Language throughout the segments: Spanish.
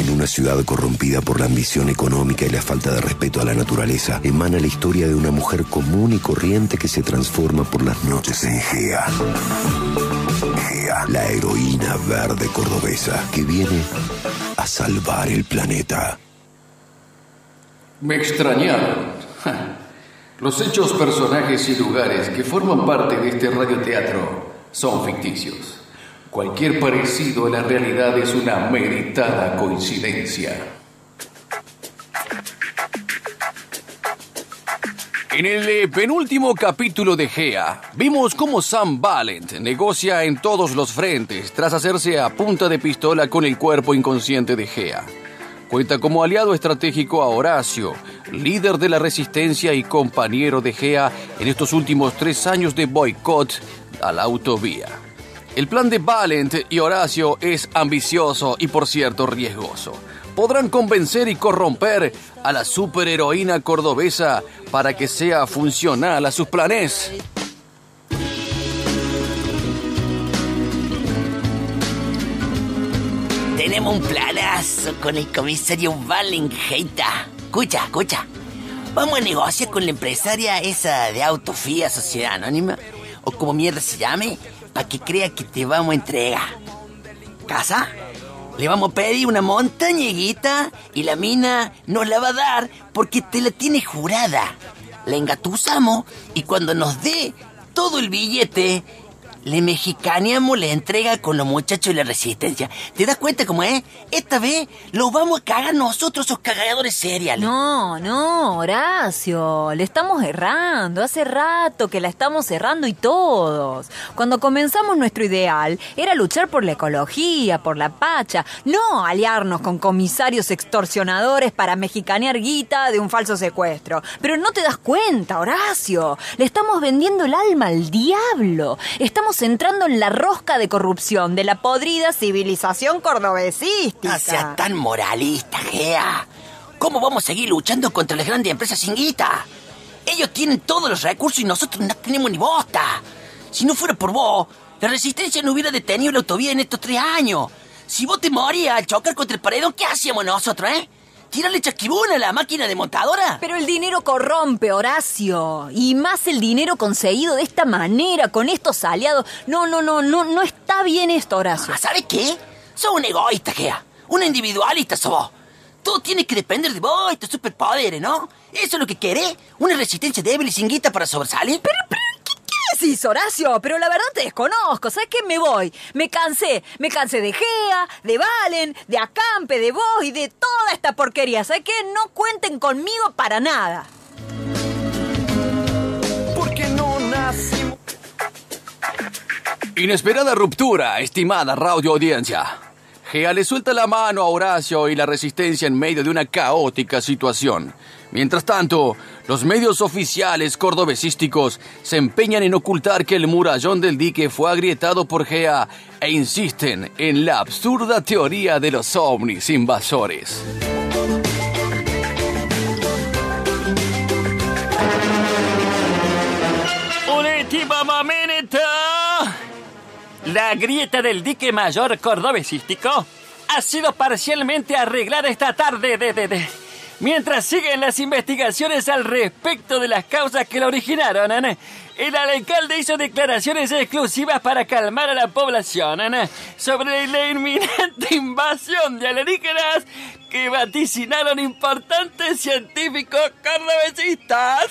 En una ciudad corrompida por la ambición económica y la falta de respeto a la naturaleza, emana la historia de una mujer común y corriente que se transforma por las noches en Gea. Gea, la heroína verde cordobesa que viene a salvar el planeta. Me extrañaron. Los hechos, personajes y lugares que forman parte de este radioteatro son ficticios. Cualquier parecido a la realidad es una meritada coincidencia. En el eh, penúltimo capítulo de Gea, vimos cómo Sam Valent negocia en todos los frentes tras hacerse a punta de pistola con el cuerpo inconsciente de Gea. Cuenta como aliado estratégico a Horacio, líder de la resistencia y compañero de Gea en estos últimos tres años de boicot a la autovía. El plan de Valent y Horacio es ambicioso y por cierto riesgoso. Podrán convencer y corromper a la superheroína cordobesa para que sea funcional a sus planes. Tenemos un planazo con el comisario Valenheita. Escucha, escucha. Vamos a negociar con la empresaria esa de Autofía Sociedad Anónima, o como mierda se llame, para que crea que te vamos a entregar. ¿Casa? Le vamos a pedir una montañeguita y la mina nos la va a dar porque te la tiene jurada. La engatusamos y cuando nos dé todo el billete, le mexicaneamos la entrega con los muchachos de la resistencia. ¿Te das cuenta cómo es? Esta vez lo vamos a cagar nosotros, esos cagadores seriales. No, no, Horacio, le estamos errando. Hace rato que la estamos errando y todos. Cuando comenzamos nuestro ideal era luchar por la ecología, por la pacha, no aliarnos con comisarios extorsionadores para mexicanear guita de un falso secuestro. Pero no te das cuenta, Horacio. Le estamos vendiendo el alma al diablo. Estamos entrando en la rosca de corrupción de la podrida civilización cordobesística. No seas tan moralista, Gea. ¿Cómo vamos a seguir luchando contra las grandes empresas sin guita? Ellos tienen todos los recursos y nosotros no tenemos ni bosta. Si no fuera por vos, la resistencia no hubiera detenido la autovía en estos tres años. Si vos te morías al chocar contra el paredón, ¿qué hacíamos nosotros, eh? ¿Tirarle chasquibuna a la máquina demontadora? Pero el dinero corrompe, Horacio. Y más el dinero conseguido de esta manera, con estos aliados. No, no, no, no, no está bien esto, Horacio. Ah, ¿Sabes qué? Sos un egoísta, Gea. Un individualista sos vos. Todo tiene que depender de vos y tus superpoderes, ¿no? ¿Eso es lo que querés? ¿Una resistencia débil y sin guita para sobresalir? Pero, pero, ¿qué, qué decís, Horacio? Pero la verdad te desconozco. ¿Sabes qué? Me voy. Me cansé. Me cansé de Gea, de Valen, de Acampe, de vos y de toda esta porquería. ¿Sabes qué? No cuenten conmigo para nada. Porque no nacimos. Inesperada ruptura, estimada radio audiencia. Gea le suelta la mano a Horacio y la resistencia en medio de una caótica situación. Mientras tanto, los medios oficiales cordobesísticos se empeñan en ocultar que el murallón del dique fue agrietado por Gea e insisten en la absurda teoría de los ovnis invasores. La grieta del dique mayor cordobesístico ha sido parcialmente arreglada esta tarde de, de, de- Mientras siguen las investigaciones al respecto de las causas que la originaron, ¿eh? el alcalde hizo declaraciones exclusivas para calmar a la población ¿eh? sobre la inminente invasión de alienígenas que vaticinaron importantes científicos cordobesistas.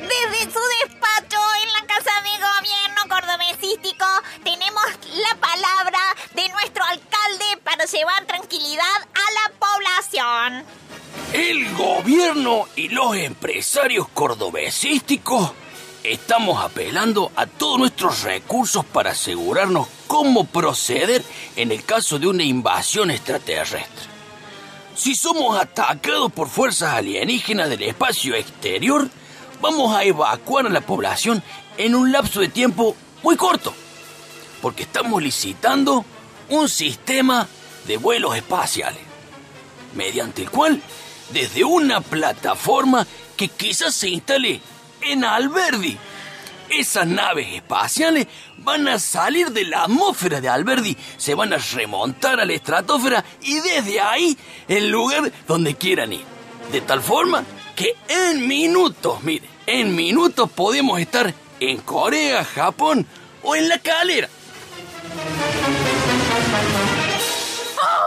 Desde su despacho en la Casa de Gobierno cordobesístico tenemos la palabra de nuestro alcalde para llevar tranquilidad a la población. El gobierno y los empresarios cordobesísticos estamos apelando a todos nuestros recursos para asegurarnos cómo proceder en el caso de una invasión extraterrestre. Si somos atacados por fuerzas alienígenas del espacio exterior, vamos a evacuar a la población en un lapso de tiempo muy corto, porque estamos licitando un sistema de vuelos espaciales, mediante el cual, desde una plataforma que quizás se instale en Alberdi, esas naves espaciales van a salir de la atmósfera de Alberdi, se van a remontar a la estratosfera y desde ahí el lugar donde quieran ir. De tal forma que en minutos, mire, en minutos podemos estar en Corea, Japón o en la calera.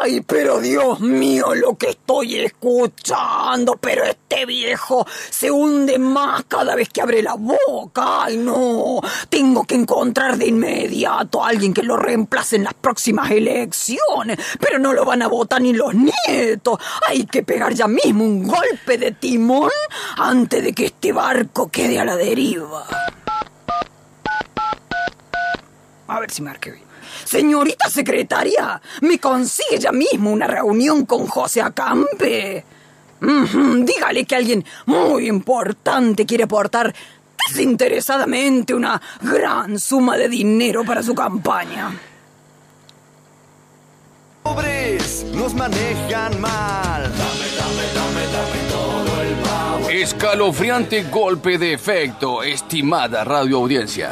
Ay, pero Dios mío, lo que estoy escuchando, pero este viejo se hunde más cada vez que abre la boca. Ay, no, tengo que encontrar de inmediato a alguien que lo reemplace en las próximas elecciones, pero no lo van a votar ni los nietos. Hay que pegar ya mismo un golpe de timón antes de que este barco quede a la deriva. A ver si marque bien. Señorita secretaria, ¿me consigue ya mismo una reunión con José Acampe? Dígale que alguien muy importante quiere aportar desinteresadamente una gran suma de dinero para su campaña. pobres nos manejan mal. Escalofriante golpe de efecto, estimada radioaudiencia.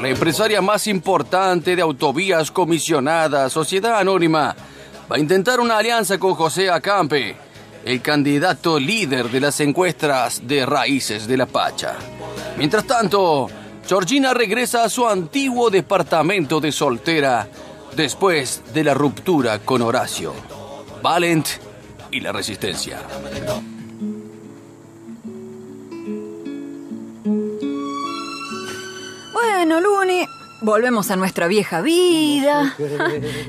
La empresaria más importante de autovías comisionada, Sociedad Anónima, va a intentar una alianza con José Acampe, el candidato líder de las encuestas de raíces de la Pacha. Mientras tanto, Georgina regresa a su antiguo departamento de soltera después de la ruptura con Horacio, Valent y la Resistencia. Bueno, Luni, volvemos a nuestra vieja vida.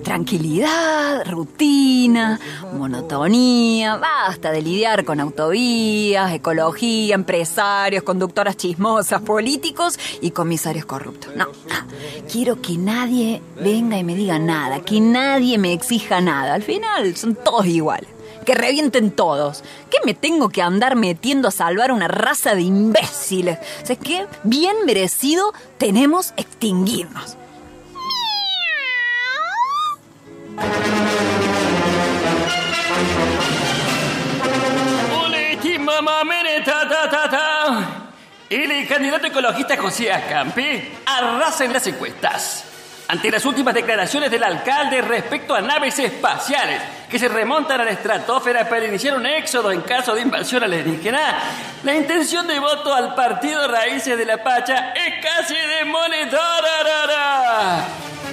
Tranquilidad, rutina, monotonía. Basta de lidiar con autovías, ecología, empresarios, conductoras chismosas, políticos y comisarios corruptos. No, no. Quiero que nadie venga y me diga nada, que nadie me exija nada. Al final son todos iguales. Que revienten todos. ¿Qué me tengo que andar metiendo a salvar una raza de imbéciles? ¿Sabes qué? Bien merecido tenemos extinguirnos. El candidato ecologista José Acampe arrasa en las encuestas. Ante las últimas declaraciones del alcalde respecto a naves espaciales que se remontan a la estratosfera para iniciar un éxodo en caso de invasión alienígena, la intención de voto al partido Raíces de la Pacha es casi demonetara.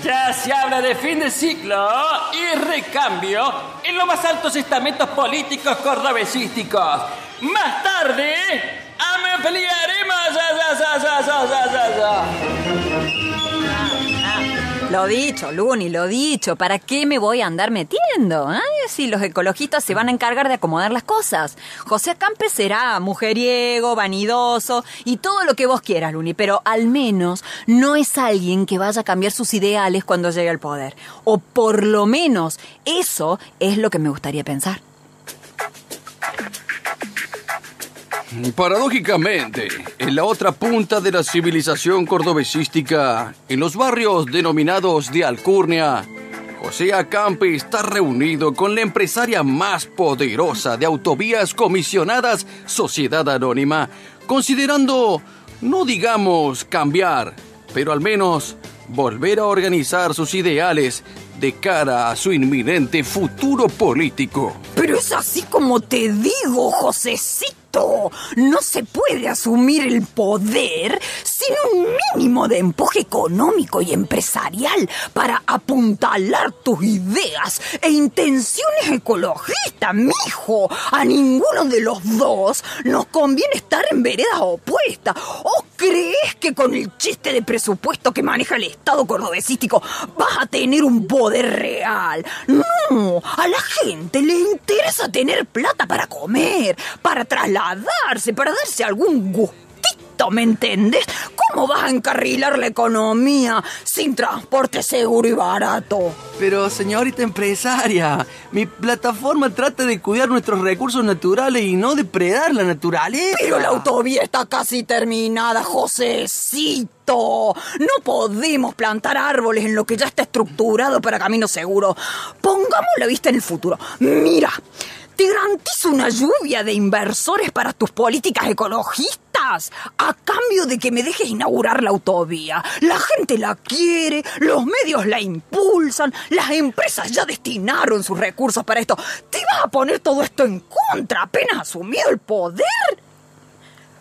Ya se habla de fin de ciclo y recambio en los más altos estamentos políticos cordobesísticos. Más tarde, ampliaremos. Lo dicho, Luni, lo dicho. ¿Para qué me voy a andar metiendo? eh? Si los ecologistas se van a encargar de acomodar las cosas. José Acampe será mujeriego, vanidoso y todo lo que vos quieras, Luni, pero al menos no es alguien que vaya a cambiar sus ideales cuando llegue al poder. O por lo menos eso es lo que me gustaría pensar. Paradójicamente, en la otra punta de la civilización cordobesística, en los barrios denominados de Alcurnia, José Acampe está reunido con la empresaria más poderosa de autovías comisionadas, Sociedad Anónima, considerando, no digamos cambiar, pero al menos volver a organizar sus ideales de cara a su inminente futuro político. Pero es así como te digo, Josecito. No se puede asumir el poder sin un mínimo de empuje económico y empresarial para apuntalar tus ideas e intenciones ecologistas, mijo. A ninguno de los dos nos conviene estar en veredas opuestas. ¿O crees que con el chiste de presupuesto que maneja el Estado cordobesístico vas a tener un poder real? No, a la gente le interesa tener plata para comer, para trasladarse, para darse algún gustito, ¿me entiendes? ¿Cómo vas a encarrilar la economía sin transporte seguro y barato? Pero señorita empresaria, mi plataforma trata de cuidar nuestros recursos naturales y no depredar la naturaleza. Pero la autovía está casi terminada, Josecito. No podemos plantar árboles en lo que ya está estructurado para camino seguro. Pongamos la vista en el futuro. Mira, te garantizo una lluvia de inversores para tus políticas ecologistas a cambio de que me dejes inaugurar la autovía? La gente la quiere, los medios la impulsan, las empresas ya destinaron sus recursos para esto. ¿Te vas a poner todo esto en contra apenas asumido el poder?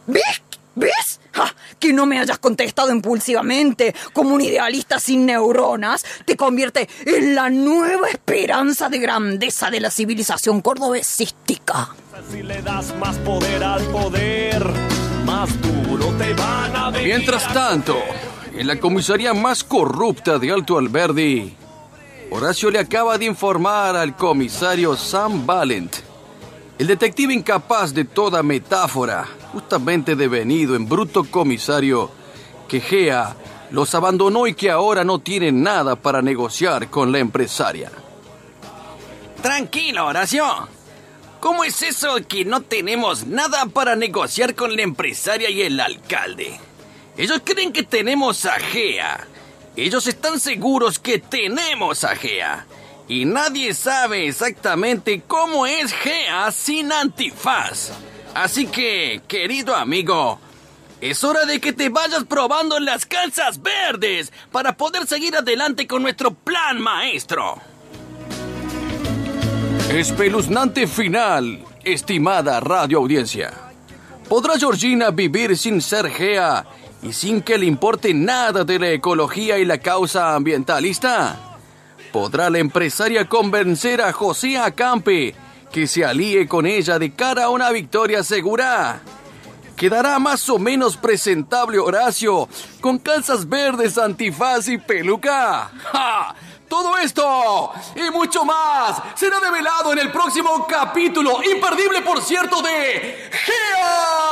¿Ves? ¿Ves? Ja, que no me hayas contestado impulsivamente como un idealista sin neuronas te convierte en la nueva esperanza de grandeza de la civilización cordobesística. Si le das más poder al poder, más duro te van a venir Mientras tanto, en la comisaría más corrupta de Alto Alberdi, Horacio le acaba de informar al comisario Sam Valent, el detective incapaz de toda metáfora, justamente devenido en bruto comisario, que Gea los abandonó y que ahora no tiene nada para negociar con la empresaria. Tranquilo, Horacio. ¿Cómo es eso que no tenemos nada para negociar con la empresaria y el alcalde? Ellos creen que tenemos a Gea. Ellos están seguros que tenemos a Gea. Y nadie sabe exactamente cómo es Gea sin antifaz. Así que, querido amigo, es hora de que te vayas probando las calzas verdes para poder seguir adelante con nuestro plan maestro. Espeluznante final, estimada radioaudiencia. ¿Podrá Georgina vivir sin ser Gea y sin que le importe nada de la ecología y la causa ambientalista? ¿Podrá la empresaria convencer a José Acampe que se alíe con ella de cara a una victoria segura? ¿Quedará más o menos presentable Horacio con calzas verdes, antifaz y peluca? ¡Ja! Todo esto y mucho más será develado en el próximo capítulo, imperdible por cierto, de GEA.